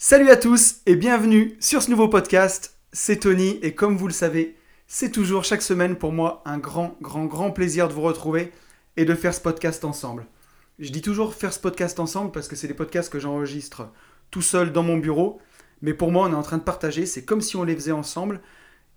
Salut à tous et bienvenue sur ce nouveau podcast. C'est Tony et comme vous le savez, c'est toujours chaque semaine pour moi un grand, grand, grand plaisir de vous retrouver et de faire ce podcast ensemble. Je dis toujours faire ce podcast ensemble parce que c'est des podcasts que j'enregistre tout seul dans mon bureau, mais pour moi on est en train de partager, c'est comme si on les faisait ensemble.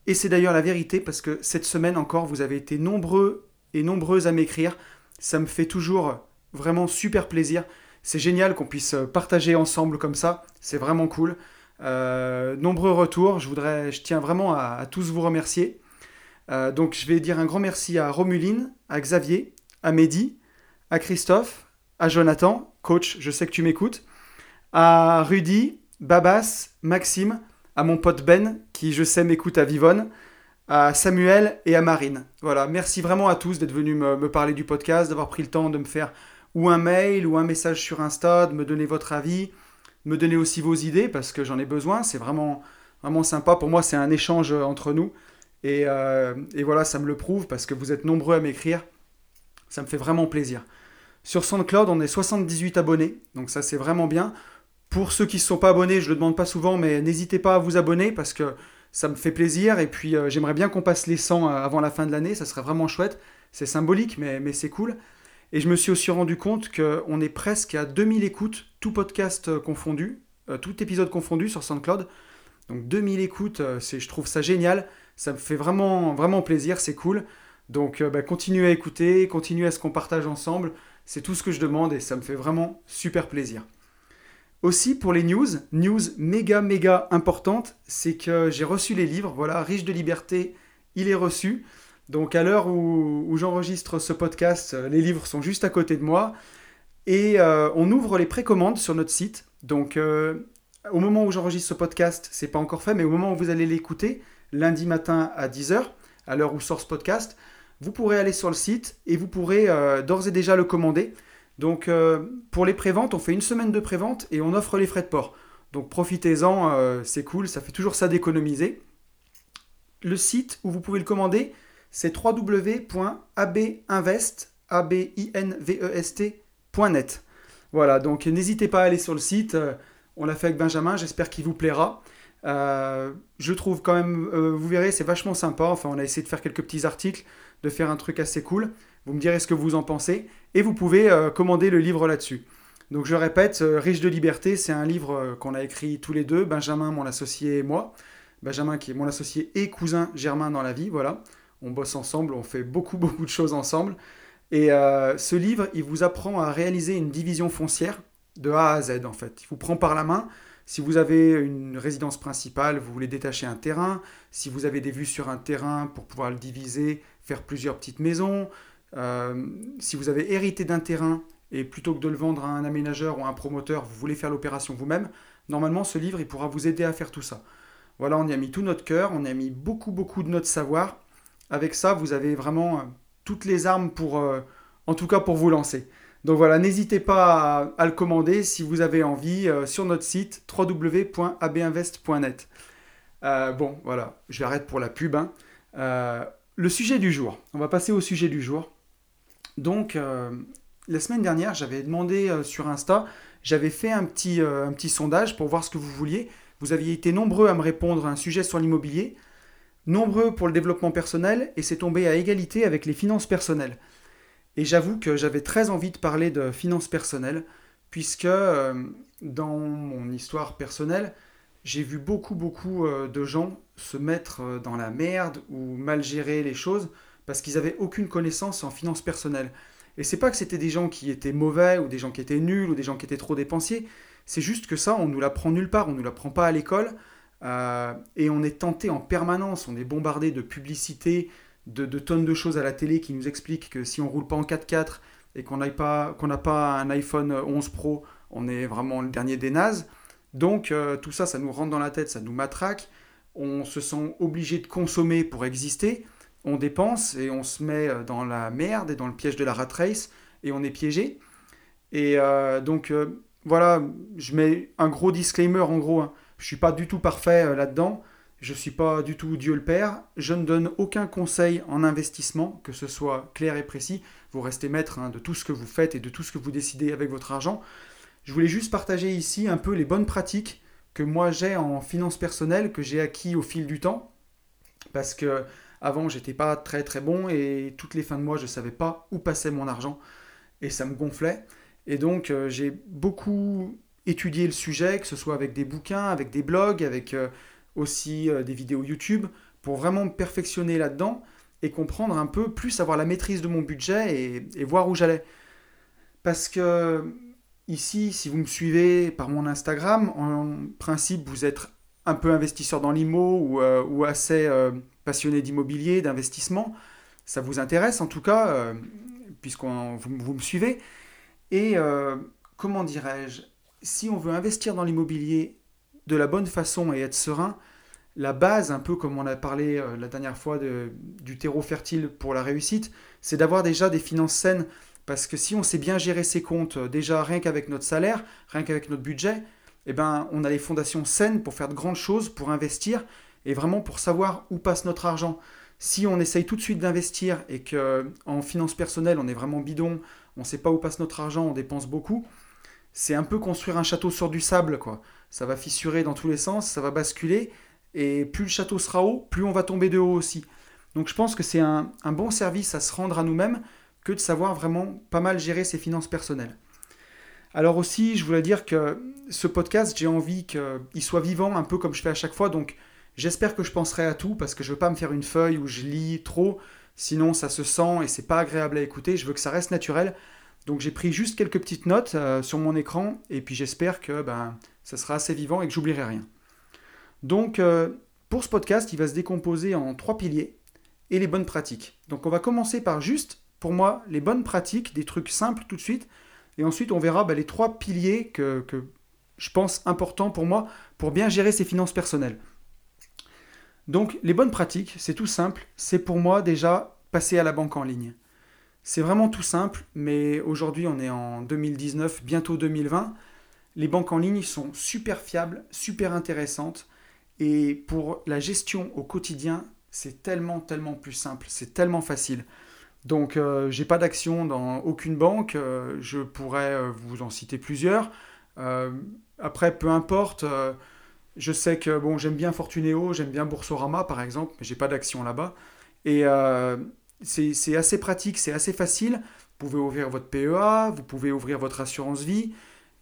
Et c'est d'ailleurs la vérité parce que cette semaine encore, vous avez été nombreux et nombreuses à m'écrire. Ça me fait toujours vraiment super plaisir c'est génial qu'on puisse partager ensemble comme ça. C'est vraiment cool. Euh, nombreux retours. Je voudrais, je tiens vraiment à, tous vous remercier. Euh, donc, je vais dire un grand merci à Romuline, à Xavier, à Mehdi, à Christophe, à Jonathan, coach, je sais que tu m'écoutes, à Rudy, Babas, Maxime, à mon pote Ben, qui je sais m'écoute à Vivonne, à Samuel et à Marine. Voilà, merci vraiment à tous d'être venus me parler du podcast, d'avoir pris le temps de me faire ou un mail ou un message sur Insta, de me donner votre avis, me donner aussi vos idées parce que j'en ai besoin. C'est vraiment, vraiment sympa. Pour moi, c'est un échange entre nous. Et, euh, et, voilà, ça me le prouve parce que vous êtes nombreux à m'écrire. Ça me fait vraiment plaisir. Sur SoundCloud, on est 78 abonnés, donc ça c'est vraiment bien. Pour ceux qui ne sont pas abonnés, je ne le demande pas souvent, mais n'hésitez pas à vous abonner parce que ça me fait plaisir. Et puis euh, j'aimerais bien qu'on passe les 100 euh, avant la fin de l'année, ça serait vraiment chouette. C'est symbolique, mais c'est cool. Et je me suis aussi rendu compte qu'on est presque à 2000 écoutes, tout podcast euh, confondu, euh, tout épisode confondu sur SoundCloud. Donc 2000 écoutes, euh, je trouve ça génial. Ça me fait vraiment, vraiment plaisir, c'est cool. Donc bah, continuez à écouter, continuez à ce qu'on partage ensemble. C'est tout ce que je demande et ça me fait vraiment super plaisir. Aussi pour les news, news méga méga importante, c'est que j'ai reçu les livres. Voilà, Riche de liberté, il est reçu. Donc à l'heure où, j'enregistre ce podcast, euh, les livres sont juste à côté de moi. Et euh, on ouvre les précommandes sur notre site. Donc euh, au moment où j'enregistre ce podcast, c'est pas encore fait, mais au moment où vous allez l'écouter, lundi matin à 10h, à l'heure où sort ce podcast, vous pourrez aller sur le site et vous pourrez d'ores et déjà le commander. Donc pour les préventes, on fait une semaine de prévente et on offre les frais de port. Donc profitez-en, c'est cool, ça fait toujours ça d'économiser. Le site où vous pouvez le commander, c'est www.abinvest.net. Voilà, donc n'hésitez pas à aller sur le site. Euh, on l'a fait avec Benjamin, j'espère qu'il vous plaira. Euh, je trouve quand même, euh, vous verrez, c'est vachement sympa. Enfin, on a essayé de faire quelques petits articles, de faire un truc assez cool. Vous me direz ce que vous en pensez. Et vous pouvez commander le livre là-dessus. Donc je répète, Riche de liberté, c'est un livre qu'on a écrit tous les deux, Benjamin, mon associé et moi. Benjamin qui est mon associé et cousin Germain dans la vie, voilà on bosse ensemble, on fait beaucoup, beaucoup de choses ensemble. Et euh, ce livre, il vous apprend à réaliser une division foncière de A à Z, en fait. Il vous prend par la main. Si vous avez une résidence principale, vous voulez détacher un terrain. Si vous avez des vues sur un terrain pour pouvoir le diviser, faire plusieurs petites maisons. Euh, si vous avez hérité d'un terrain et plutôt que de le vendre à un aménageur ou à un promoteur, vous voulez faire l'opération vous-même, normalement ce livre, il pourra vous aider à faire tout ça. Voilà, on y a mis tout notre cœur, on y a mis beaucoup, beaucoup de notre savoir avec ça, vous avez vraiment euh, toutes les armes pour, euh, en tout cas pour vous lancer. Donc voilà, n'hésitez pas à, le commander si vous avez envie euh, sur notre site www.abinvest.net. bon, voilà, je arrête pour la pub. Hein. le sujet du jour, on va passer au sujet du jour. Donc, la semaine dernière, j'avais demandé sur Insta, j'avais fait un petit sondage pour voir ce que vous vouliez. Vous aviez été nombreux à me répondre à un sujet sur l'immobilier nombreux pour le développement personnel et c'est tombé à égalité avec les finances personnelles. Et j'avoue que j'avais très envie de parler de finances personnelles, puisque euh, dans mon histoire personnelle, j'ai vu beaucoup, beaucoup euh, de gens se mettre euh, dans la merde ou mal gérer les choses parce qu'ils n'avaient aucune connaissance en finances personnelles. Et c'est pas que c'était des gens qui étaient mauvais ou des gens qui étaient nuls ou des gens qui étaient trop dépensiers, c'est juste que ça, on nous l'apprend nulle part, on nous l'apprend pas à l'école. Euh, et on est tenté en permanence, on est bombardé de publicités, de, tonnes de choses à la télé qui nous expliquent que si on roule pas en 4x4 et qu'on n'a pas, un iPhone 11 Pro, on est vraiment le dernier des nazes. Donc euh, tout ça, ça nous rentre dans la tête, ça nous matraque. On se sent obligé de consommer pour exister. On dépense et on se met euh, dans la merde et dans le piège de la rat race et on est piégé. Et donc voilà, je mets un gros disclaimer en gros. Hein. Je suis pas du tout parfait euh, là-dedans. Je ne suis pas du tout Dieu le Père. Je ne donne aucun conseil en investissement, que ce soit clair et précis. Vous restez maître hein, de tout ce que vous faites et de tout ce que vous décidez avec votre argent. Je voulais juste partager ici un peu les bonnes pratiques que moi j'ai en finance personnelle, que j'ai acquis au fil du temps. Parce que avant, j'étais pas très très bon et toutes les fins de mois, je savais pas où passait mon argent et ça me gonflait. Et donc, euh, j'ai beaucoup étudié le sujet, que ce soit avec des bouquins, avec des blogs, avec euh, aussi euh, des vidéos YouTube, pour vraiment me perfectionner là-dedans et comprendre un peu plus, avoir la maîtrise de mon budget et, voir où j'allais. Parce que ici, si vous me suivez par mon Instagram, en principe, vous êtes un peu investisseur dans l'IMO ou, ou, assez passionné d'immobilier, d'investissement. Ça vous intéresse en tout cas, puisque vous, me suivez. Et comment dirais-je? Si on veut investir dans l'immobilier de la bonne façon et être serein, la base, un peu comme on a parlé euh, la dernière fois de, du terreau fertile pour la réussite, c'est d'avoir déjà des finances saines. Parce que si on sait bien gérer ses comptes, euh, déjà rien qu'avec notre salaire, rien qu'avec notre budget, eh ben, on a les fondations saines pour faire de grandes choses, pour investir et vraiment pour savoir où passe notre argent. Si on essaye tout de suite d'investir et qu'en finance personnelle on est vraiment bidon, on ne sait pas où passe notre argent, on dépense beaucoup, c'est un peu construire un château sur du sable, quoi. Ça va fissurer dans tous les sens, ça va basculer, et plus le château sera haut, plus on va tomber de haut aussi. Donc je pense que c'est un, bon service à se rendre à nous-mêmes que de savoir vraiment pas mal gérer ses finances personnelles. Alors aussi, je voulais dire que ce podcast, j'ai envie qu'il soit vivant, un peu comme je fais à chaque fois, donc j'espère que je penserai à tout, parce que je veux pas me faire une feuille où je lis trop, sinon ça se sent et c'est pas agréable à écouter, je veux que ça reste naturel. Donc j'ai pris juste quelques petites notes euh, sur mon écran et puis j'espère que ben, ça sera assez vivant et que j'oublierai rien. Donc euh, pour ce podcast, il va se décomposer en trois piliers et les bonnes pratiques. Donc on va commencer par juste, pour moi, les bonnes pratiques, des trucs simples tout de suite. Et ensuite on verra ben, les trois piliers que, que je pense importants pour moi pour bien gérer ses finances personnelles. Donc les bonnes pratiques, c'est tout simple. C'est pour moi déjà passer à la banque en ligne. C'est vraiment tout simple, mais aujourd'hui on est en 2019, bientôt 2020. Les banques en ligne sont super fiables, super intéressantes, et pour la gestion au quotidien, c'est tellement, tellement plus simple, c'est tellement facile. Donc euh, j'ai pas d'action dans aucune banque, euh, je pourrais euh, vous en citer plusieurs. après, peu importe, je sais que bon, j'aime bien Fortuneo, j'aime bien Boursorama par exemple, mais j'ai pas d'action là-bas. C'est assez pratique, c'est assez facile. Vous pouvez ouvrir votre PEA, vous pouvez ouvrir votre assurance vie.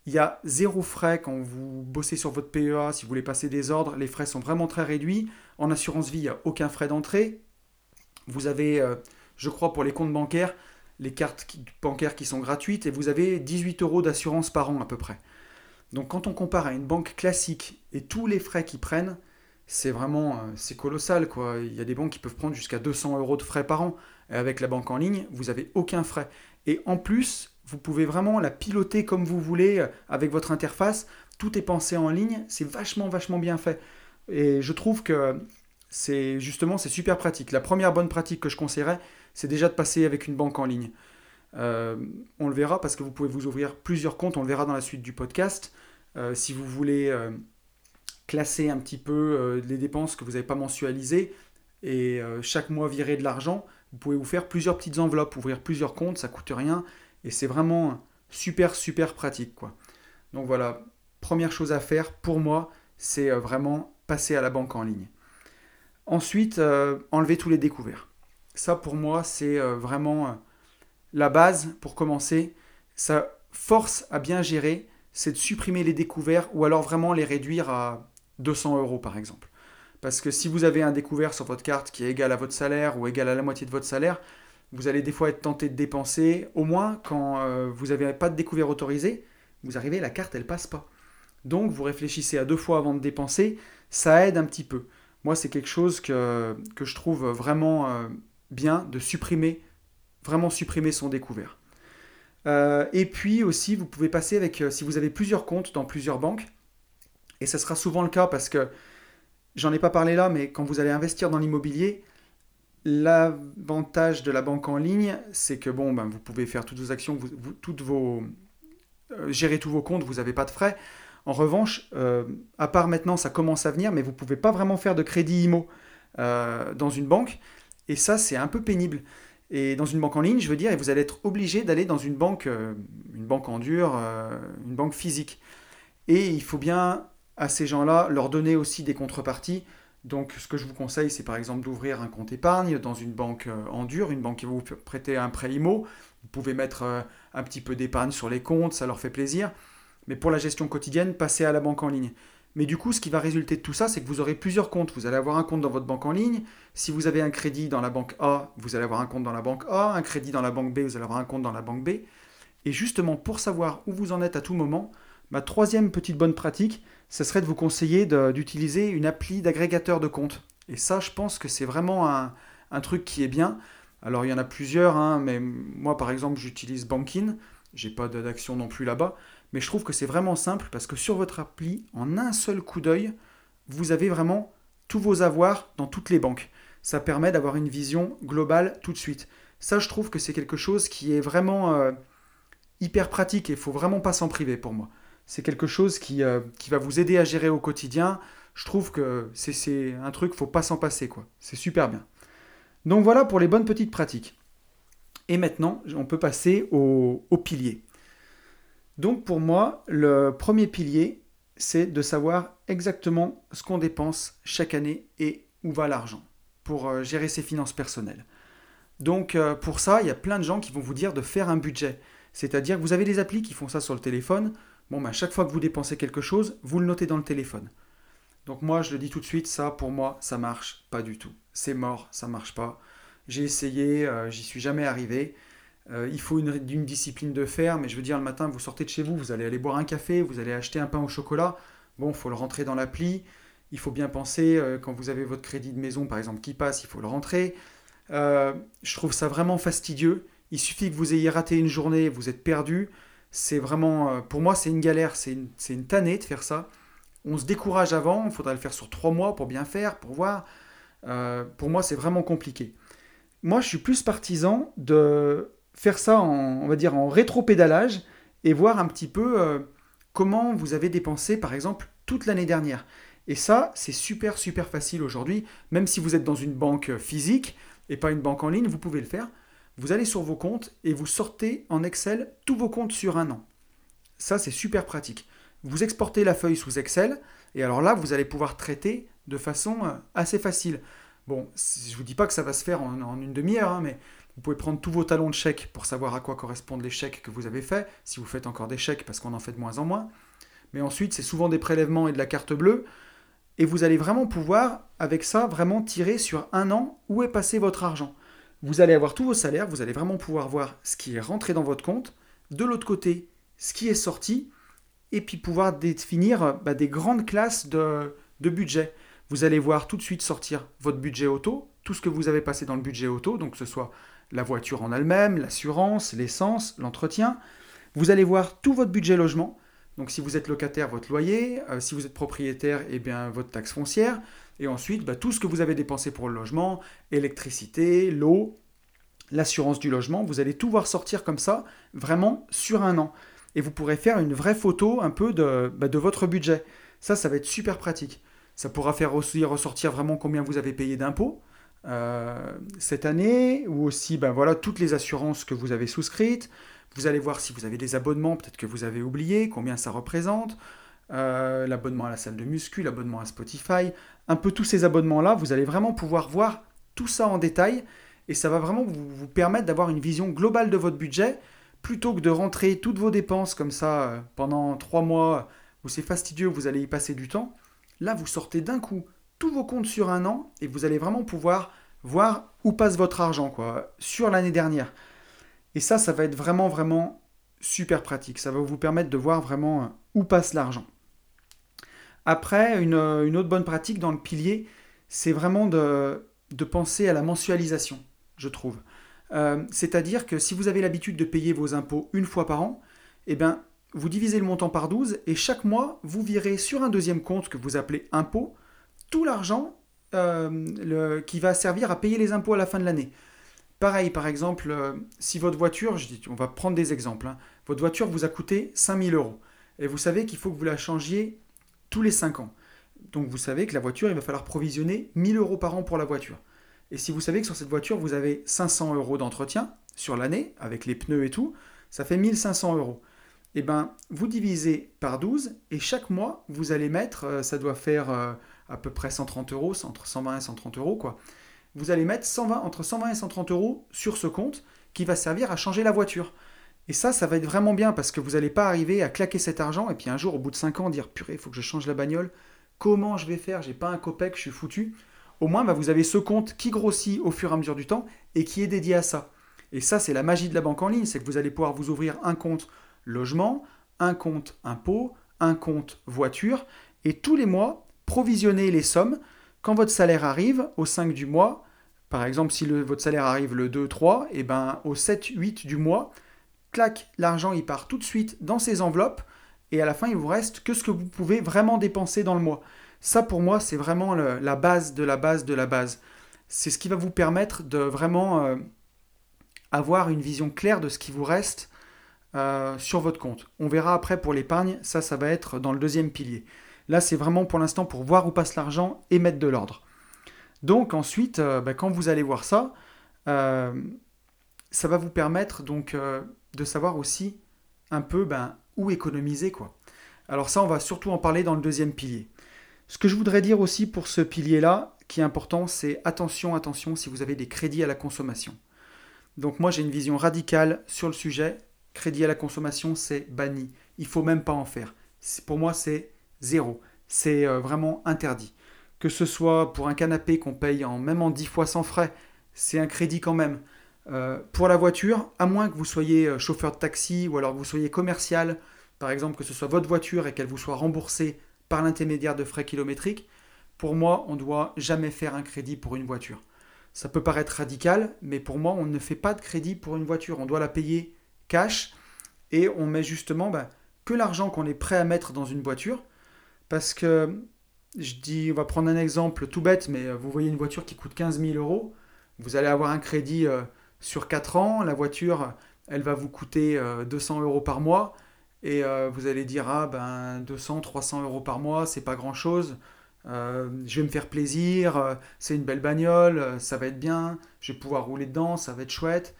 Il y a zéro frais quand vous bossez sur votre PEA. Si vous voulez passer des ordres, les frais sont vraiment très réduits. En assurance vie, il n'y a aucun frais d'entrée. Vous avez, euh, je crois, pour les comptes bancaires, les cartes bancaires qui sont gratuites et vous avez 18 euros d'assurance par an à peu près. Donc quand on compare à une banque classique et tous les frais qu'ils prennent, c'est vraiment euh, c'est colossal. Quoi. Il y a des banques qui peuvent prendre jusqu'à 200 euros de frais par an. Et avec la banque en ligne, vous n'avez aucun frais. Et en plus, vous pouvez vraiment la piloter comme vous voulez euh, avec votre interface. Tout est pensé en ligne. C'est vachement, vachement bien fait. Et je trouve que c'est justement c'est super pratique. La première bonne pratique que je conseillerais, c'est déjà de passer avec une banque en ligne. Euh, on le verra parce que vous pouvez vous ouvrir plusieurs comptes. On le verra dans la suite du podcast. si vous voulez classer un petit peu euh, les dépenses que vous n'avez pas mensualisées et euh, chaque mois virer de l'argent, vous pouvez vous faire plusieurs petites enveloppes, ouvrir plusieurs comptes, ça coûte rien et c'est vraiment super super pratique quoi. Donc voilà, première chose à faire pour moi, c'est euh, vraiment passer à la banque en ligne. Ensuite, enlever tous les découverts. Ça pour moi, c'est vraiment la base pour commencer. Ça force à bien gérer, c'est de supprimer les découverts ou alors vraiment les réduire à 200 euros par exemple. Parce que si vous avez un découvert sur votre carte qui est égal à votre salaire ou égal à la moitié de votre salaire, vous allez des fois être tenté de dépenser. Au moins, quand euh, vous n'avez pas de découvert autorisé, vous arrivez, la carte, elle passe pas. Donc, vous réfléchissez à deux fois avant de dépenser. Ça aide un petit peu. Moi, c'est quelque chose que, je trouve vraiment euh, bien de supprimer, vraiment supprimer son découvert. Euh, et puis aussi, vous pouvez passer avec, si vous avez plusieurs comptes dans plusieurs banques, et ce sera souvent le cas parce que, j'en ai pas parlé là, mais quand vous allez investir dans l'immobilier, l'avantage de la banque en ligne, c'est que bon, ben, vous pouvez faire toutes vos actions, vous, toutes vos, euh, gérer tous vos comptes, vous n'avez pas de frais. En revanche, euh, à part maintenant, ça commence à venir, mais vous ne pouvez pas vraiment faire de crédit IMO euh, dans une banque. Et ça, c'est un peu pénible. Et dans une banque en ligne, je veux dire, vous allez être obligé d'aller dans une banque, une banque en dur, une banque physique. Et il faut bien à ces gens-là, leur donner aussi des contreparties. Donc, ce que je vous conseille, c'est par exemple d'ouvrir un compte épargne dans une banque euh, en dur, une banque qui va vous prêter un prêt IMO. Vous pouvez mettre euh, un petit peu d'épargne sur les comptes, ça leur fait plaisir. Mais pour la gestion quotidienne, passez à la banque en ligne. Mais du coup, ce qui va résulter de tout ça, c'est que vous aurez plusieurs comptes. Vous allez avoir un compte dans votre banque en ligne. Si vous avez un crédit dans la banque A, vous allez avoir un compte dans la banque A. Un crédit dans la banque B, vous allez avoir un compte dans la banque B. Et justement, pour savoir où vous en êtes à tout moment, ma troisième petite bonne pratique, ce serait de vous conseiller d'utiliser une appli d'agrégateur de comptes. Et ça, je pense que c'est vraiment un, truc qui est bien. Alors, il y en a plusieurs, hein, mais moi, par exemple, j'utilise Bankin. J'ai pas d'action non plus là-bas. Mais je trouve que c'est vraiment simple parce que sur votre appli, en un seul coup d'œil, vous avez vraiment tous vos avoirs dans toutes les banques. Ça permet d'avoir une vision globale tout de suite. Ça, je trouve que c'est quelque chose qui est vraiment euh, hyper pratique et il faut vraiment pas s'en priver pour moi. C'est quelque chose qui, euh, qui, va vous aider à gérer au quotidien. Je trouve que c'est un truc, faut pas s'en passer. C'est super bien. Donc voilà pour les bonnes petites pratiques. Et maintenant, on peut passer au, au pilier. Donc pour moi, le premier pilier, c'est de savoir exactement ce qu'on dépense chaque année et où va l'argent pour euh, gérer ses finances personnelles. Donc euh, pour ça, il y a plein de gens qui vont vous dire de faire un budget. C'est-à-dire que vous avez des applis qui font ça sur le téléphone. Bon, ben, chaque fois que vous dépensez quelque chose, vous le notez dans le téléphone. Donc moi, je le dis tout de suite, ça, pour moi, ça marche pas du tout. C'est mort, ça marche pas. J'ai essayé, euh, j'y suis jamais arrivé. Euh, il faut une, discipline de fer, mais je veux dire, le matin, vous sortez de chez vous, vous allez aller boire un café, vous allez acheter un pain au chocolat. Bon, il faut le rentrer dans l'appli. Il faut bien penser, euh, quand vous avez votre crédit de maison, par exemple, qui passe, il faut le rentrer. je trouve ça vraiment fastidieux. Il suffit que vous ayez raté une journée, vous êtes perdu. C'est vraiment, euh, pour moi, c'est une galère, c'est une, une, tannée de faire ça. On se décourage avant, il faudrait le faire sur trois mois pour bien faire, pour voir. Euh, pour moi, c'est vraiment compliqué. Moi, je suis plus partisan de faire ça en, va dire, en rétro-pédalage et voir un petit peu euh, comment vous avez dépensé, par exemple, toute l'année dernière. Et ça, c'est super, super facile aujourd'hui. Même si vous êtes dans une banque physique et pas une banque en ligne, vous pouvez le faire vous allez sur vos comptes et vous sortez en Excel tous vos comptes sur un an. Ça, c'est super pratique. Vous exportez la feuille sous Excel et alors là, vous allez pouvoir traiter de façon euh, assez facile. Bon, je ne vous dis pas que ça va se faire en, une demi-heure, hein, mais vous pouvez prendre tous vos talons de chèques pour savoir à quoi correspondent les chèques que vous avez faits, si vous faites encore des chèques parce qu'on en fait de moins en moins. Mais ensuite, c'est souvent des prélèvements et de la carte bleue. Et vous allez vraiment pouvoir, avec ça, vraiment tirer sur un an où est passé votre argent vous allez avoir tous vos salaires, vous allez vraiment pouvoir voir ce qui est rentré dans votre compte, de l'autre côté, ce qui est sorti, et puis pouvoir définir bah, des grandes classes de, budget. Vous allez voir tout de suite sortir votre budget auto, tout ce que vous avez passé dans le budget auto, donc ce soit la voiture en elle-même, l'assurance, l'essence, l'entretien. Vous allez voir tout votre budget logement. Donc si vous êtes locataire, votre loyer, euh, si vous êtes propriétaire, eh bien votre taxe foncière. Et ensuite, bah, tout ce que vous avez dépensé pour le logement, électricité, l'eau, l'assurance du logement, vous allez tout voir sortir comme ça, vraiment sur un an. Et vous pourrez faire une vraie photo un peu de, bah, votre budget. Ça, ça va être super pratique. Ça pourra faire aussi ressortir vraiment combien vous avez payé d'impôts euh, cette année, ou aussi ben voilà, toutes les assurances que vous avez souscrites. Vous allez voir si vous avez des abonnements, peut-être que vous avez oublié, combien ça représente. Euh, l'abonnement à la salle de muscu, l'abonnement à Spotify, un peu tous ces abonnements-là, vous allez vraiment pouvoir voir tout ça en détail et ça va vraiment vous, permettre d'avoir une vision globale de votre budget plutôt que de rentrer toutes vos dépenses comme ça euh, pendant trois mois où c'est fastidieux, vous allez y passer du temps. Là, vous sortez d'un coup tous vos comptes sur un an et vous allez vraiment pouvoir voir où passe votre argent quoi, sur l'année dernière. Et ça, ça va être vraiment, vraiment super pratique. Ça va vous permettre de voir vraiment euh, où passe l'argent. Après, une, autre bonne pratique dans le pilier, c'est vraiment de, penser à la mensualisation, je trouve. Euh, c'est-à-dire que si vous avez l'habitude de payer vos impôts une fois par an, eh bien, vous divisez le montant par 12 et chaque mois, vous virez sur un deuxième compte que vous appelez impôt tout l'argent euh, qui va servir à payer les impôts à la fin de l'année. Pareil, par exemple, euh, si votre voiture, on va prendre des exemples, hein, votre voiture vous a coûté 5000 euros et vous savez qu'il faut que vous la changiez tous les 5 ans. Donc vous savez que la voiture, il va falloir provisionner 1000 euros par an pour la voiture. Et si vous savez que sur cette voiture, vous avez 500 euros d'entretien sur l'année, avec les pneus et tout, ça fait 1500 euros. eh ben, vous divisez par 12 et chaque mois, vous allez mettre, euh, ça doit faire euh, à peu près 130 euros, entre 120 et 130 euros, quoi. Vous allez mettre 120, entre 120 et 130 euros sur ce compte qui va servir à changer la voiture. Et ça, ça va être vraiment bien parce que vous n'allez pas arriver à claquer cet argent et puis un jour, au bout de 5 ans, dire purée, il faut que je change la bagnole. Comment je vais faire? J'ai pas un copec, je suis foutu. Au moins, bah, vous avez ce compte qui grossit au fur et à mesure du temps et qui est dédié à ça. Et ça, c'est la magie de la banque en ligne, c'est que vous allez pouvoir vous ouvrir un compte logement, un compte impôt, un compte voiture, et tous les mois, provisionner les sommes. Quand votre salaire arrive, au 5 du mois, par exemple, si votre salaire arrive le 2-3, et ben au 7-8 du mois, clac, l'argent il part tout de suite dans ces enveloppes, et à la fin il vous reste que ce que vous pouvez vraiment dépenser dans le mois. Ça pour moi c'est vraiment la base de la base de la base. C'est ce qui va vous permettre de vraiment euh, avoir une vision claire de ce qui vous reste euh, sur votre compte. On verra après pour l'épargne, ça ça va être dans le deuxième pilier. Là c'est vraiment pour l'instant pour voir où passe l'argent et mettre de l'ordre. Donc ensuite, euh, bah, quand vous allez voir ça, ça va vous permettre donc de savoir aussi un peu ben, où économiser. quoi. Alors ça, on va surtout en parler dans le deuxième pilier. Ce que je voudrais dire aussi pour ce pilier-là, qui est important, c'est attention, attention si vous avez des crédits à la consommation. Donc moi, j'ai une vision radicale sur le sujet. Crédit à la consommation, c'est banni. Il faut même pas en faire. Pour moi, c'est zéro. C'est euh, vraiment interdit. Que ce soit pour un canapé qu'on paye en, même en 10 fois sans frais, c'est un crédit quand même. Euh, pour la voiture, à moins que vous soyez euh, chauffeur de taxi ou alors que vous soyez commercial, par exemple que ce soit votre voiture et qu'elle vous soit remboursée par l'intermédiaire de frais kilométriques, pour moi, on ne doit jamais faire un crédit pour une voiture. Ça peut paraître radical, mais pour moi, on ne fait pas de crédit pour une voiture. On doit la payer cash et on met justement bah, que l'argent qu'on est prêt à mettre dans une voiture. Parce que, je dis, on va prendre un exemple tout bête, mais euh, vous voyez une voiture qui coûte 15 000 euros, vous allez avoir un crédit sur 4 ans, la voiture, elle va vous coûter 200 euh, euros par mois. Et euh, vous allez dire, ah ben 200, 300 euros par mois, c'est pas grand chose. Euh, je vais me faire plaisir, c'est une belle bagnole, ça va être bien, je vais pouvoir rouler dedans, ça va être chouette.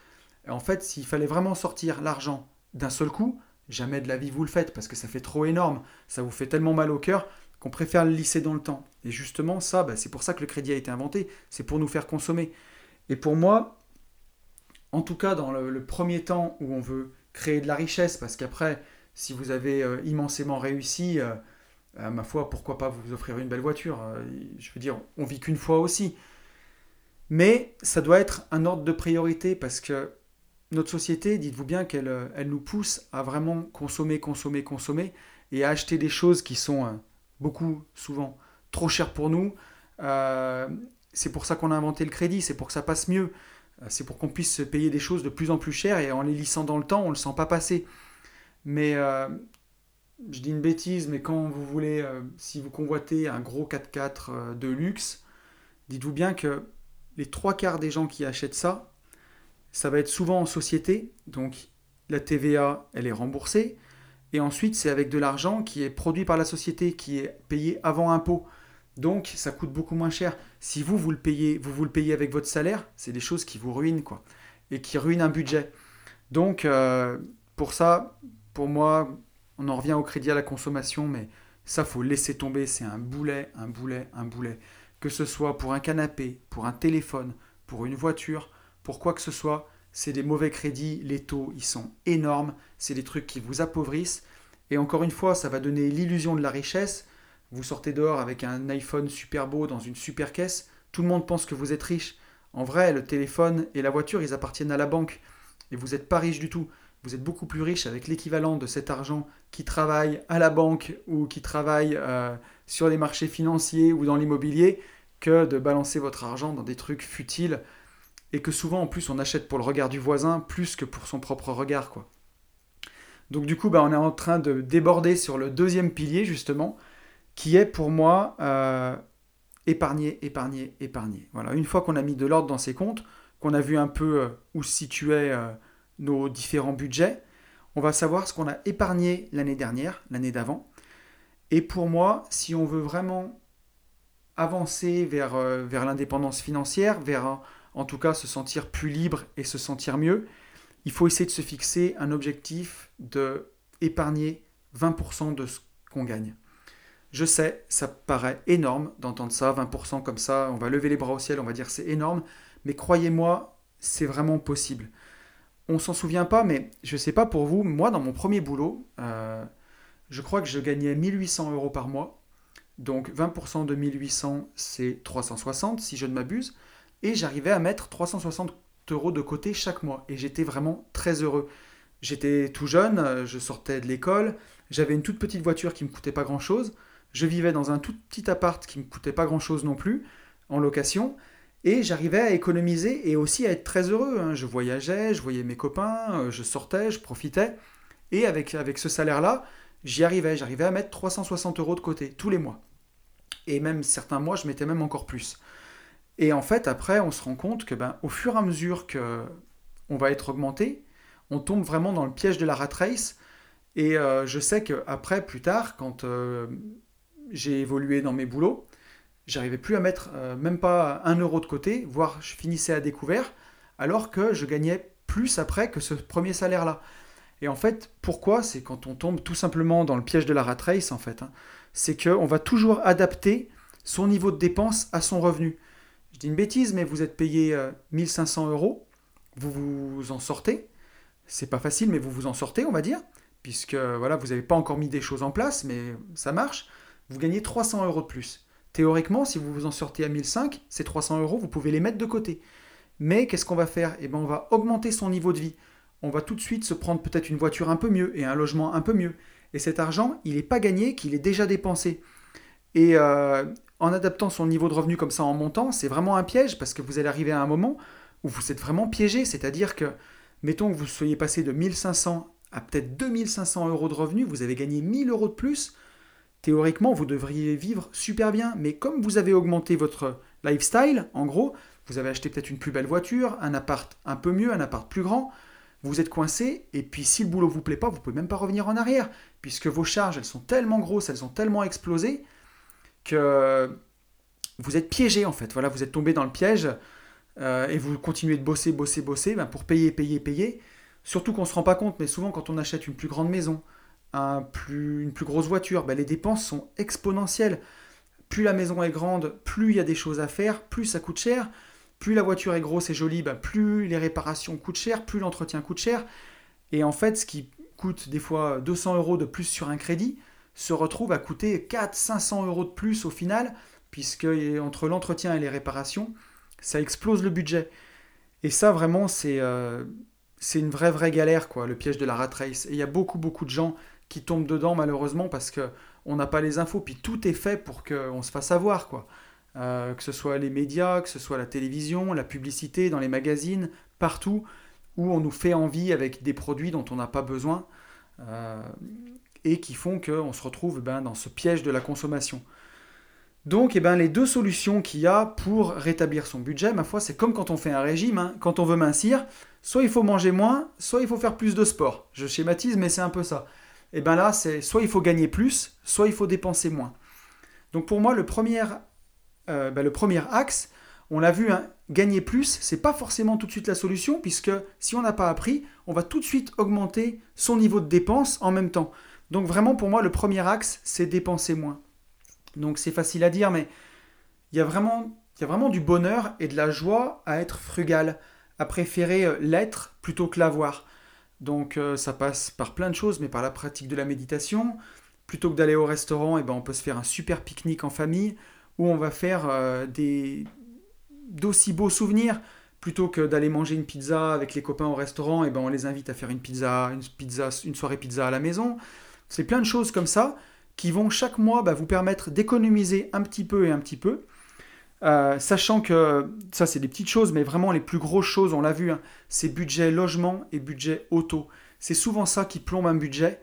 Et en fait, s'il fallait vraiment sortir l'argent d'un seul coup, jamais de la vie vous le faites parce que ça fait trop énorme, ça vous fait tellement mal au cœur qu'on préfère le lisser dans le temps. Et justement, ça, ben, c'est pour ça que le crédit a été inventé, c'est pour nous faire consommer. Et pour moi, en tout cas dans le, premier temps où on veut créer de la richesse, parce qu'après, si vous avez euh, immensément réussi, euh, à ma foi, pourquoi pas vous offrir une belle voiture euh, Je veux dire, on vit qu'une fois aussi. Mais ça doit être un ordre de priorité parce que notre société, dites-vous bien qu'elle elle nous pousse à vraiment consommer, consommer, consommer et à acheter des choses qui sont beaucoup, souvent, trop chères pour nous. c'est pour ça qu'on a inventé le crédit, c'est pour que ça passe mieux. Euh, c'est pour qu'on puisse se payer des choses de plus en plus chères et en les lissant dans le temps, on ne le sent pas passer. Mais euh, je dis une bêtise, mais quand vous voulez, euh, si vous convoitez un gros 4x4 de luxe, dites-vous bien que les trois quarts des gens qui achètent ça, ça va être souvent en société, donc la TVA, elle est remboursée, et ensuite c'est avec de l'argent qui est produit par la société, qui est payé avant impôt. Donc ça coûte beaucoup moins cher. Si vous vous le payez, vous le payez avec votre salaire, c'est des choses qui vous ruinent quoi et qui ruinent un budget. Donc euh, pour ça, pour moi, on en revient au crédit à la consommation, mais ça faut laisser tomber. C'est un boulet, un boulet, un boulet. Que ce soit pour un canapé, pour un téléphone, pour une voiture, pour quoi que ce soit, c'est des mauvais crédits. Les taux, ils sont énormes. C'est des trucs qui vous appauvrissent. Et encore une fois, ça va donner l'illusion de la richesse, vous sortez dehors avec un iPhone super beau dans une super caisse, tout le monde pense que vous êtes riche. En vrai, le téléphone et la voiture, ils appartiennent à la banque. Et vous n'êtes pas riche du tout. Vous êtes beaucoup plus riche avec l'équivalent de cet argent qui travaille à la banque ou qui travaille euh, sur les marchés financiers ou dans l'immobilier que de balancer votre argent dans des trucs futiles et que souvent en plus on achète pour le regard du voisin plus que pour son propre regard quoi. Donc du coup bah, on est en train de déborder sur le deuxième pilier justement qui est pour moi euh, épargner, épargner, épargner. Voilà, une fois qu'on a mis de l'ordre dans ses comptes, qu'on a vu un peu euh, où se situaient euh, nos différents budgets, on va savoir ce qu'on a épargné l'année dernière, l'année d'avant. Et pour moi, si on veut vraiment avancer vers, vers l'indépendance financière, vers en tout cas se sentir plus libre et se sentir mieux, il faut essayer de se fixer un objectif de épargner 20% de ce qu'on gagne. Je sais, ça paraît énorme d'entendre ça, 20% comme ça, on va lever les bras au ciel, on va dire c'est énorme, mais croyez-moi, c'est vraiment possible. On s'en souvient pas, mais je ne sais pas pour vous, moi dans mon premier boulot, euh, je crois que je gagnais 1800 euros par mois, donc 20% de 1800 c'est 360 si je ne m'abuse, et j'arrivais à mettre 360 euros de côté chaque mois, et j'étais vraiment très heureux. J'étais tout jeune, je sortais de l'école, j'avais une toute petite voiture qui me coûtait pas grand chose. Je vivais dans un tout petit appart qui me coûtait pas grand chose non plus, en location. Et j'arrivais à économiser et aussi à être très heureux. Hein. Je voyageais, je voyais mes copains, euh, je sortais, je profitais. Et avec, avec ce salaire-là, j'y arrivais. J'arrivais à mettre 360 euros de côté tous les mois. Et même certains mois, je mettais même encore plus. Et en fait, après, on se rend compte que, ben, au fur et à mesure que on va être augmenté, on tombe vraiment dans le piège de la rat race. Et euh, je sais qu'après, plus tard, quand euh, j'ai évolué dans mes boulots, j'arrivais plus à mettre euh, même pas un euro de côté, voire je finissais à découvert, alors que je gagnais plus après que ce premier salaire-là. Et en fait, pourquoi? C'est quand on tombe tout simplement dans le piège de la rat race, en fait. Hein. C'est qu'on va toujours adapter son niveau de dépense à son revenu. Je dis une bêtise, mais vous êtes payé 1500 euros, vous vous en sortez. C'est pas facile, mais vous vous en sortez, on va dire, puisque voilà, vous n'avez pas encore mis des choses en place, mais ça marche vous gagnez 300 euros de plus. Théoriquement, si vous vous en sortez à 1005, ces 300 euros, vous pouvez les mettre de côté. Mais qu'est-ce qu'on va faire? Eh bien, on va augmenter son niveau de vie. On va tout de suite se prendre peut-être une voiture un peu mieux et un logement un peu mieux. Et cet argent, il n'est pas gagné, qu'il est déjà dépensé. Et euh, en adaptant son niveau de revenu comme ça en montant, c'est vraiment un piège parce que vous allez arriver à un moment où vous êtes vraiment piégé. C'est-à-dire que, mettons que vous soyez passé de 1500 à peut-être 2500 euros de revenus, vous avez gagné 1000 euros de plus Théoriquement, vous devriez vivre super bien, mais comme vous avez augmenté votre lifestyle, en gros, vous avez acheté peut-être une plus belle voiture, un appart un peu mieux, un appart plus grand, vous êtes coincé, et puis si le boulot vous plaît pas, vous pouvez même pas revenir en arrière, puisque vos charges, elles sont tellement grosses, elles ont tellement explosé, que vous êtes piégé en fait. Voilà, vous êtes tombé dans le piège, euh, et vous continuez de bosser, bosser, bosser, ben, pour payer, payer, payer. Surtout qu'on ne se rend pas compte, mais souvent quand on achète une plus grande maison, plus, une plus grosse voiture, ben, les dépenses sont exponentielles. Plus la maison est grande, plus il y a des choses à faire, plus ça coûte cher. Plus la voiture est grosse et jolie, ben, plus les réparations coûtent cher, plus l'entretien coûte cher. Et en fait, ce qui coûte des fois 200 euros de plus sur un crédit se retrouve à coûter 400-500 euros de plus au final, puisque entre l'entretien et les réparations, ça explose le budget. Et ça, vraiment, c'est euh, c'est une vraie, vraie galère, quoi, le piège de la rat race. Et il y a beaucoup, beaucoup de gens qui tombent dedans malheureusement parce qu'on n'a pas les infos. Puis tout est fait pour qu'on se fasse avoir, quoi. Euh, que ce soit les médias, que ce soit la télévision, la publicité, dans les magazines, partout où on nous fait envie avec des produits dont on n'a pas besoin euh, et qui font qu'on se retrouve ben, dans ce piège de la consommation. Donc, eh ben, les deux solutions qu'il y a pour rétablir son budget, ma foi, c'est comme quand on fait un régime. Hein. Quand on veut mincir, soit il faut manger moins, soit il faut faire plus de sport. Je schématise, mais c'est un peu ça et eh bien là, c'est soit il faut gagner plus, soit il faut dépenser moins. Donc pour moi, le premier, euh, ben, axe, on l'a vu, hein, gagner plus, c'est pas forcément tout de suite la solution, puisque si on n'a pas appris, on va tout de suite augmenter son niveau de dépense en même temps. Donc vraiment, pour moi, le premier axe, c'est dépenser moins. Donc c'est facile à dire, mais il y, a vraiment, il y a vraiment du bonheur et de la joie à être frugal, à préférer euh, l'être plutôt que l'avoir. Donc euh, ça passe par plein de choses, mais par la pratique de la méditation. Plutôt que d'aller au restaurant, eh ben, on peut se faire un super pique-nique en famille où on va faire euh, des d'aussi beaux souvenirs. Plutôt que d'aller manger une pizza avec les copains au restaurant, eh ben, on les invite à faire une pizza, une pizza, une soirée pizza à la maison. C'est plein de choses comme ça qui vont chaque mois bah, vous permettre d'économiser un petit peu et un petit peu euh, sachant que ça, c'est des petites choses, mais vraiment les plus grosses choses, on l'a vu, hein, c'est budget logement et budget auto. C'est souvent ça qui plombe un budget.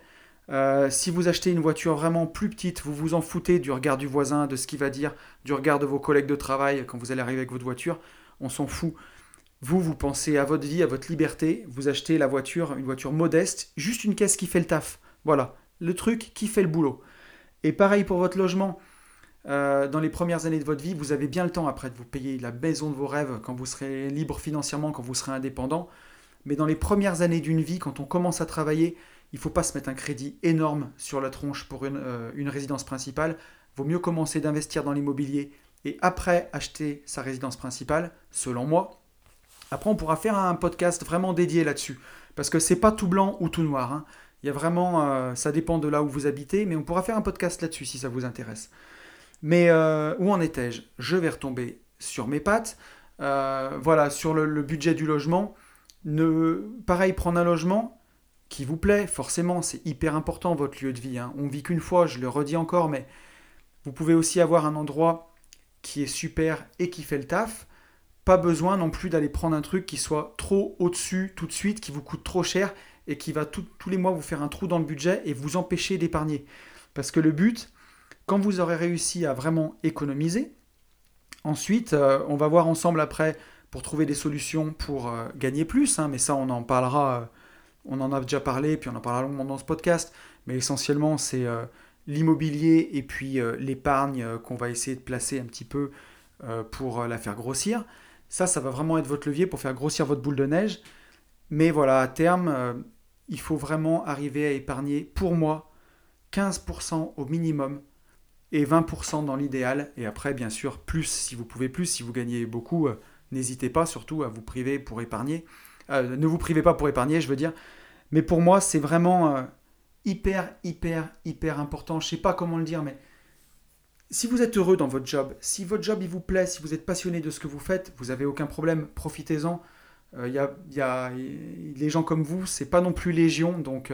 Euh, si vous achetez une voiture vraiment plus petite, vous vous en foutez du regard du voisin, de ce qu'il va dire, du regard de vos collègues de travail quand vous allez arriver avec votre voiture, on s'en fout. Vous, vous pensez à votre vie, à votre liberté, vous achetez la voiture, une voiture modeste, juste une caisse qui fait le taf. Voilà, le truc qui fait le boulot. Et pareil pour votre logement. Euh, dans les premières années de votre vie, vous avez bien le temps après de vous payer la maison de vos rêves quand vous serez libre financièrement, quand vous serez indépendant. Mais dans les premières années d'une vie, quand on commence à travailler, il ne faut pas se mettre un crédit énorme sur la tronche pour une, euh, résidence principale. Vaut mieux commencer d'investir dans l'immobilier et après acheter sa résidence principale, selon moi. Après, on pourra faire un podcast vraiment dédié là-dessus. Parce que c'est pas tout blanc ou tout noir. Hein. Il y a vraiment, euh, ça dépend de là où vous habitez, mais on pourra faire un podcast là-dessus si ça vous intéresse. Mais euh, où en étais-je? Je vais retomber sur mes pattes. Euh, voilà, sur le, budget du logement. Ne, pareil, prendre un logement qui vous plaît, forcément, c'est hyper important votre lieu de vie. Hein. On vit qu'une fois, je le redis encore, mais vous pouvez aussi avoir un endroit qui est super et qui fait le taf. Pas besoin non plus d'aller prendre un truc qui soit trop au-dessus tout de suite, qui vous coûte trop cher et qui va tous les mois vous faire un trou dans le budget et vous empêcher d'épargner. Parce que le but, quand vous aurez réussi à vraiment économiser, ensuite, euh, on va voir ensemble après pour trouver des solutions pour euh, gagner plus, hein, mais ça on en parlera, euh, on en a déjà parlé, puis on en parlera longuement dans ce podcast, mais essentiellement c'est l'immobilier et puis l'épargne qu'on va essayer de placer un petit peu pour la faire grossir. Ça, ça va vraiment être votre levier pour faire grossir votre boule de neige. Mais voilà, à terme, il faut vraiment arriver à épargner, pour moi, 15% au minimum et 20% dans l'idéal. Et après, bien sûr, plus si vous pouvez plus, si vous gagnez beaucoup, euh, n'hésitez pas surtout à vous priver pour épargner. Euh, ne vous privez pas pour épargner, je veux dire. Mais pour moi, c'est vraiment euh, hyper, hyper, hyper important. Je ne sais pas comment le dire, mais si vous êtes heureux dans votre job, si votre job il vous plaît, si vous êtes passionné de ce que vous faites, vous n'avez aucun problème, profitez-en. Il y, a, y, a, les gens comme vous, c'est pas non plus légion, donc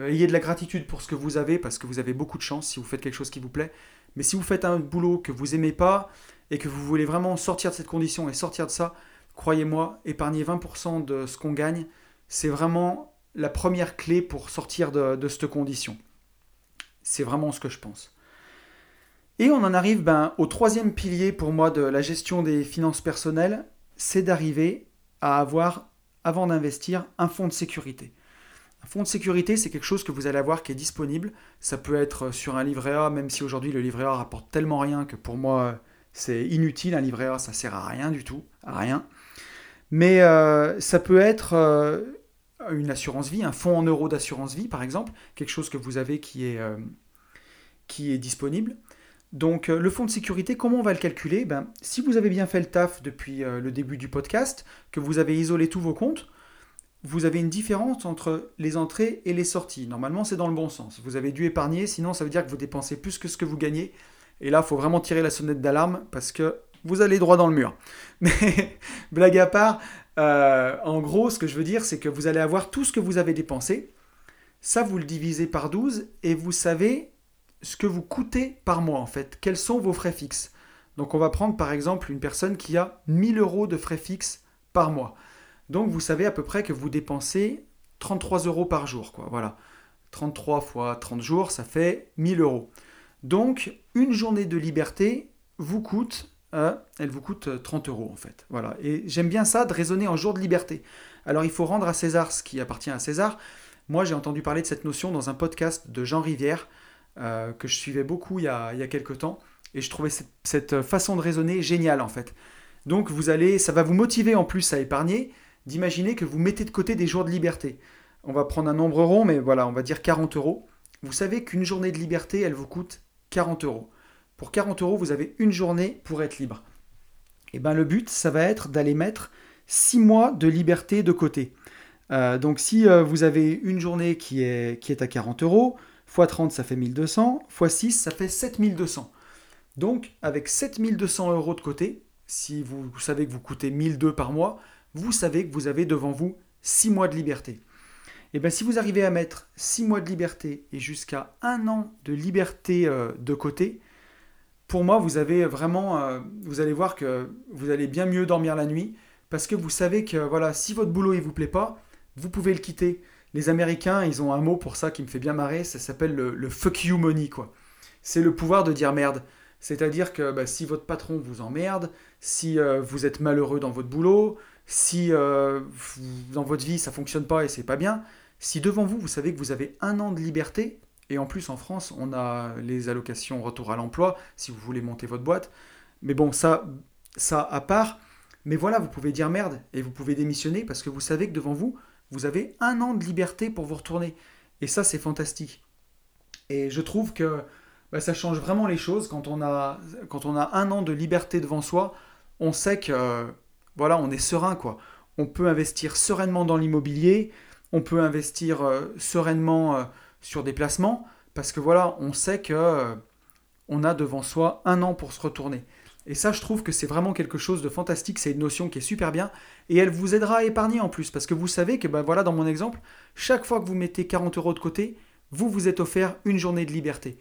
ayez de la gratitude pour ce que vous avez, parce que vous avez beaucoup de chance si vous faites quelque chose qui vous plaît. Mais si vous faites un boulot que vous aimez pas et que vous voulez vraiment sortir de cette condition et sortir de ça, croyez-moi, épargner 20% de ce qu'on gagne, c'est vraiment la première clé pour sortir de, de cette condition. C'est vraiment ce que je pense. Et on en arrive ben, au troisième pilier pour moi de la gestion des finances personnelles, c'est d'arriver à avoir, avant d'investir, un fonds de sécurité. Fonds de sécurité, c'est quelque chose que vous allez avoir qui est disponible. Ça peut être sur un livret A, même si aujourd'hui le livret A rapporte tellement rien que pour moi c'est inutile. Un livret A, ça sert à rien du tout, à rien. Mais euh, ça peut être euh, une assurance vie, un fonds en euros d'assurance vie par exemple, quelque chose que vous avez qui est, euh, qui est disponible. Donc le fonds de sécurité, comment on va le calculer? Ben, Si vous avez bien fait le taf depuis le début du podcast, que vous avez isolé tous vos comptes, vous avez une différence entre les entrées et les sorties. Normalement, c'est dans le bon sens. Vous avez dû épargner, sinon ça veut dire que vous dépensez plus que ce que vous gagnez. Et là, il faut vraiment tirer la sonnette d'alarme parce que vous allez droit dans le mur. Mais blague à part, euh, en gros, ce que je veux dire, c'est que vous allez avoir tout ce que vous avez dépensé. Ça, vous le divisez par 12 et vous savez ce que vous coûtez par mois en fait. Quels sont vos frais fixes? Donc on va prendre par exemple une personne qui a 1000 euros de frais fixes par mois. Donc vous savez à peu près que vous dépensez 33 euros par jour. Quoi. Voilà. 33 fois 30 jours, ça fait 1000 euros. Donc une journée de liberté vous coûte, euh, elle vous coûte 30 euros en fait. Voilà. Et j'aime bien ça de raisonner en jour de liberté. Alors il faut rendre à César ce qui appartient à César. Moi j'ai entendu parler de cette notion dans un podcast de Jean Rivière euh, que je suivais beaucoup il y, a, il quelques temps. Et je trouvais cette, cette façon de raisonner géniale en fait. Donc vous allez, ça va vous motiver en plus à épargner d'imaginer que vous mettez de côté des jours de liberté. On va prendre un nombre rond, mais voilà, on va dire 40 euros. Vous savez qu'une journée de liberté, elle vous coûte 40 euros. Pour 40 euros, vous avez une journée pour être libre. Et eh ben le but, ça va être d'aller mettre 6 mois de liberté de côté. Euh, donc si euh, vous avez une journée qui est, qui est à 40 euros, x 30 ça fait 1200, x 6 ça fait 7200. Donc avec 7200 euros de côté, si vous, savez que vous coûtez 1002 par mois, vous savez que vous avez devant vous 6 mois de liberté. Et eh bien si vous arrivez à mettre 6 mois de liberté et jusqu'à un an de liberté euh, de côté, pour moi, vous avez vraiment, euh, vous allez voir que vous allez bien mieux dormir la nuit parce que vous savez que voilà, si votre boulot ne vous plaît pas, vous pouvez le quitter. Les Américains, ils ont un mot pour ça qui me fait bien marrer, ça s'appelle le, fuck you money quoi. C'est le pouvoir de dire merde. C'est-à-dire que bah, si votre patron vous emmerde, si euh, vous êtes malheureux dans votre boulot, si euh, dans votre vie ça fonctionne pas et c'est pas bien, si devant vous vous savez que vous avez un an de liberté, et en plus en France on a les allocations retour à l'emploi si vous voulez monter votre boîte, mais bon ça, ça à part, mais voilà vous pouvez dire merde et vous pouvez démissionner parce que vous savez que devant vous vous avez un an de liberté pour vous retourner. Et ça, c'est fantastique. Et je trouve que bah, ça change vraiment les choses quand on, a, quand on a un an de liberté devant soi. On sait que voilà, on est serein quoi. On peut investir sereinement dans l'immobilier, on peut investir euh, sereinement euh, sur des placements parce que voilà, on sait que euh, on a devant soi un an pour se retourner. Et ça, je trouve que c'est vraiment quelque chose de fantastique. C'est une notion qui est super bien et elle vous aidera à épargner en plus parce que vous savez que, ben voilà, dans mon exemple, chaque fois que vous mettez 40 euros de côté, vous vous êtes offert une journée de liberté.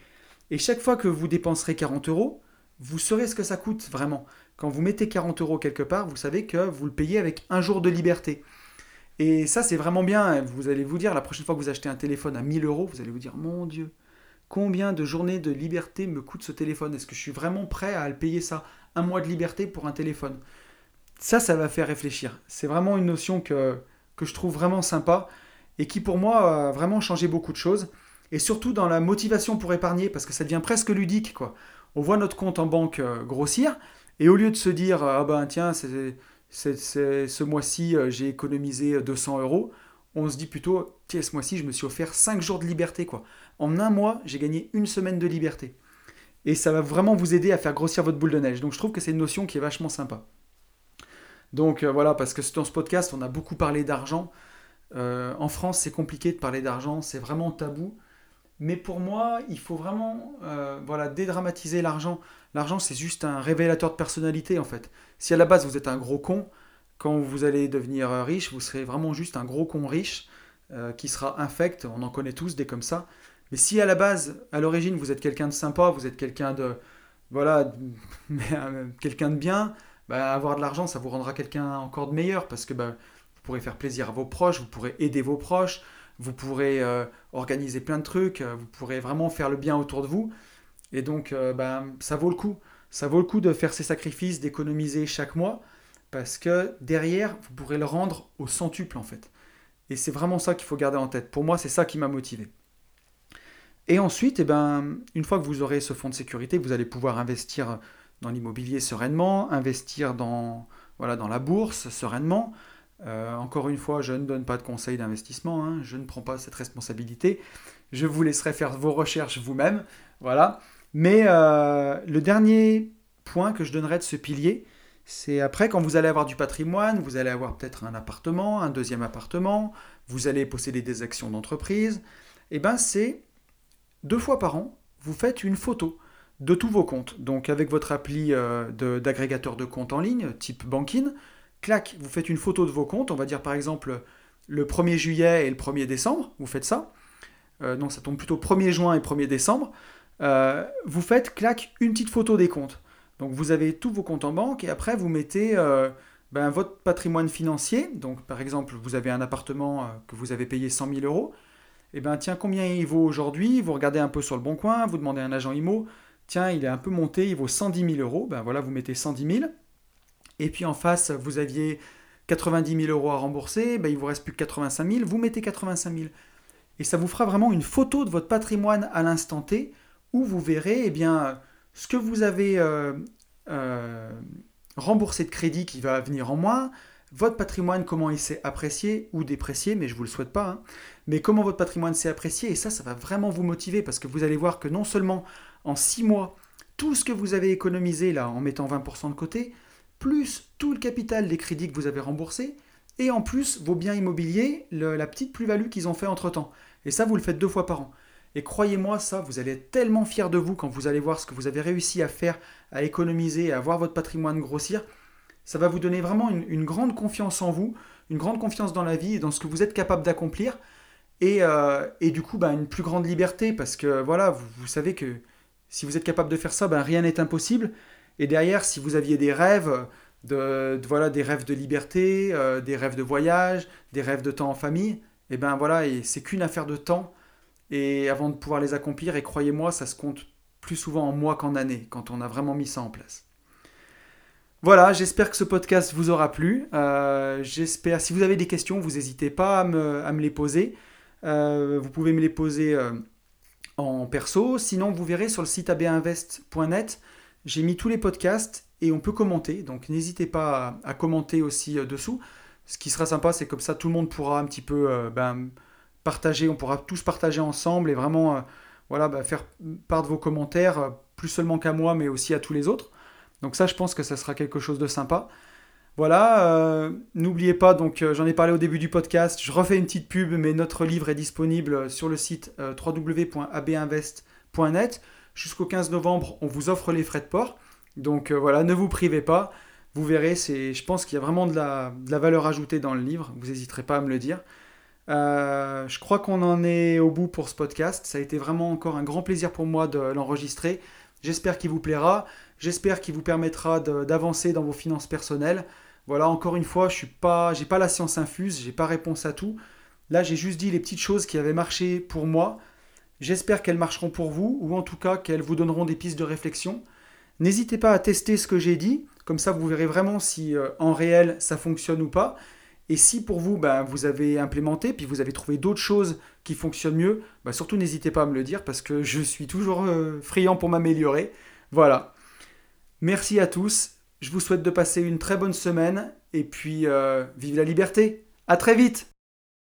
Et chaque fois que vous dépenserez 40 euros, vous saurez ce que ça coûte vraiment. Quand vous mettez 40 euros quelque part, vous savez que vous le payez avec un jour de liberté. Et ça, c'est vraiment bien. Vous allez vous dire, la prochaine fois que vous achetez un téléphone à 1000 euros, vous allez vous dire, mon Dieu, combien de journées de liberté me coûte ce téléphone? Est-ce que je suis vraiment prêt à le payer ça Un mois de liberté pour un téléphone? Ça, ça va faire réfléchir. C'est vraiment une notion que, que je trouve vraiment sympa et qui, pour moi, a vraiment changé beaucoup de choses. Et surtout dans la motivation pour épargner, parce que ça devient presque ludique. quoi. On voit notre compte en banque euh, grossir, et au lieu de se dire, ah ben tiens, ce mois-ci, euh, j'ai économisé 200 euh, euros. On se dit plutôt, tiens, ce mois-ci, je me suis offert 5 jours de liberté. quoi. En un mois, j'ai gagné une semaine de liberté. Et ça va vraiment vous aider à faire grossir votre boule de neige. Donc je trouve que c'est une notion qui est vachement sympa. Donc euh, voilà, parce que dans ce podcast, on a beaucoup parlé d'argent. en France, c'est compliqué de parler d'argent, c'est vraiment tabou. Mais pour moi, il faut vraiment voilà, dédramatiser l'argent. L'argent, c'est juste un révélateur de personnalité, en fait. Si à la base, vous êtes un gros con, quand vous allez devenir euh, riche, vous serez vraiment juste un gros con riche euh, qui sera infect. On en connaît tous des comme ça. Mais si à la base, à l'origine, vous êtes quelqu'un de sympa, vous êtes quelqu'un de. Voilà, euh, quelqu'un de bien, bah, avoir de l'argent, ça vous rendra quelqu'un encore de meilleur parce que bah, vous pourrez faire plaisir à vos proches, vous pourrez aider vos proches, vous pourrez organiser plein de trucs, vous pourrez vraiment faire le bien autour de vous. Et donc, euh, ben, ça vaut le coup. Ça vaut le coup de faire ces sacrifices, d'économiser chaque mois, parce que derrière, vous pourrez le rendre au centuple, en fait. Et c'est vraiment ça qu'il faut garder en tête. Pour moi, c'est ça qui m'a motivé. Et ensuite, eh ben, une fois que vous aurez ce fonds de sécurité, vous allez pouvoir investir dans l'immobilier sereinement, investir dans, voilà, dans la bourse sereinement. Euh, encore une fois, je ne donne pas de conseils d'investissement, hein. je ne prends pas cette responsabilité. Je vous laisserai faire vos recherches vous-même. Voilà. Mais euh, le dernier point que je donnerais de ce pilier, c'est après, quand vous allez avoir du patrimoine, vous allez avoir peut-être un appartement, un deuxième appartement, vous allez posséder des actions d'entreprise, et eh ben c'est deux fois par an, vous faites une photo de tous vos comptes. Donc avec votre appli euh, d'agrégateur de, comptes en ligne, type Bankin, clac, vous faites une photo de vos comptes, on va dire par exemple le 1er juillet et le 1er décembre, vous faites ça. Euh, donc ça tombe plutôt 1er juin et 1er décembre. Euh, vous faites, clac, une petite photo des comptes. Donc vous avez tous vos comptes en banque et après vous mettez euh, ben, votre patrimoine financier. Donc par exemple, vous avez un appartement euh, que vous avez payé 100 000 euros. Et eh bien tiens, combien il vaut aujourd'hui? Vous regardez un peu sur le bon coin, vous demandez à un agent IMO, tiens, il est un peu monté, il vaut 110 000 euros. Ben voilà, vous mettez 110 000. Et puis en face, vous aviez 90 000 euros à rembourser, ben, il vous reste plus que 85 000, vous mettez 85 000. Et ça vous fera vraiment une photo de votre patrimoine à l'instant T où vous verrez eh bien, ce que vous avez euh, euh, remboursé de crédit qui va venir en moins, votre patrimoine, comment il s'est apprécié ou déprécié, mais je ne vous le souhaite pas, hein. mais comment votre patrimoine s'est apprécié, et ça, ça va vraiment vous motiver, parce que vous allez voir que non seulement en 6 mois, tout ce que vous avez économisé là en mettant 20% de côté, plus tout le capital des crédits que vous avez remboursés, et en plus vos biens immobiliers, la petite plus-value qu'ils ont fait entre-temps. Et ça, vous le faites deux fois par an. Et croyez-moi, ça, vous allez être tellement fier de vous quand vous allez voir ce que vous avez réussi à faire, à économiser, à voir votre patrimoine grossir. Ça va vous donner vraiment une, grande confiance en vous, une grande confiance dans la vie et dans ce que vous êtes capable d'accomplir. Et, euh, du coup, bah, une plus grande liberté parce que voilà, vous, savez que si vous êtes capable de faire ça, ben, rien n'est impossible. Et derrière, si vous aviez des rêves, de, voilà, des rêves de liberté, euh, des rêves de voyage, des rêves de temps en famille, et ben voilà, c'est qu'une affaire de temps et avant de pouvoir les accomplir. Et croyez-moi, ça se compte plus souvent en mois qu'en années, quand on a vraiment mis ça en place. Voilà, j'espère que ce podcast vous aura plu. Euh, j'espère, si vous avez des questions, vous n'hésitez pas à me, les poser. Euh, vous pouvez me les poser euh, en perso. Sinon, vous verrez sur le site abinvest.net, j'ai mis tous les podcasts et on peut commenter. Donc n'hésitez pas à, commenter aussi dessous. Ce qui sera sympa, c'est comme ça, tout le monde pourra un petit peu ben, partager, on pourra tous partager ensemble et vraiment voilà, bah, faire part de vos commentaires, plus seulement qu'à moi, mais aussi à tous les autres. Donc ça, je pense que ça sera quelque chose de sympa. Voilà, euh, n'oubliez pas, donc euh, j'en ai parlé au début du podcast, je refais une petite pub, mais notre livre est disponible sur le site euh, www.abinvest.net. Jusqu'au 15 novembre, on vous offre les frais de port. Donc voilà, ne vous privez pas. Vous verrez, je pense qu'il y a vraiment de la, de la, valeur ajoutée dans le livre. Vous n'hésiterez pas à me le dire. Je crois qu'on en est au bout pour ce podcast. Ça a été vraiment encore un grand plaisir pour moi de l'enregistrer. J'espère qu'il vous plaira. J'espère qu'il vous permettra d'avancer dans vos finances personnelles. Voilà, encore une fois, je suis pas, j'ai pas la science infuse, j'ai pas réponse à tout. Là, j'ai juste dit les petites choses qui avaient marché pour moi. J'espère qu'elles marcheront pour vous, ou en tout cas qu'elles vous donneront des pistes de réflexion. N'hésitez pas à tester ce que j'ai dit, comme ça vous verrez vraiment si euh, en réel ça fonctionne ou pas. Et si pour vous, ben, vous avez implémenté, puis vous avez trouvé d'autres choses qui fonctionnent mieux, ben, surtout n'hésitez pas à me le dire parce que je suis toujours euh, friand pour m'améliorer. Voilà. Merci à tous. Je vous souhaite de passer une très bonne semaine et puis euh, vive la liberté. À très vite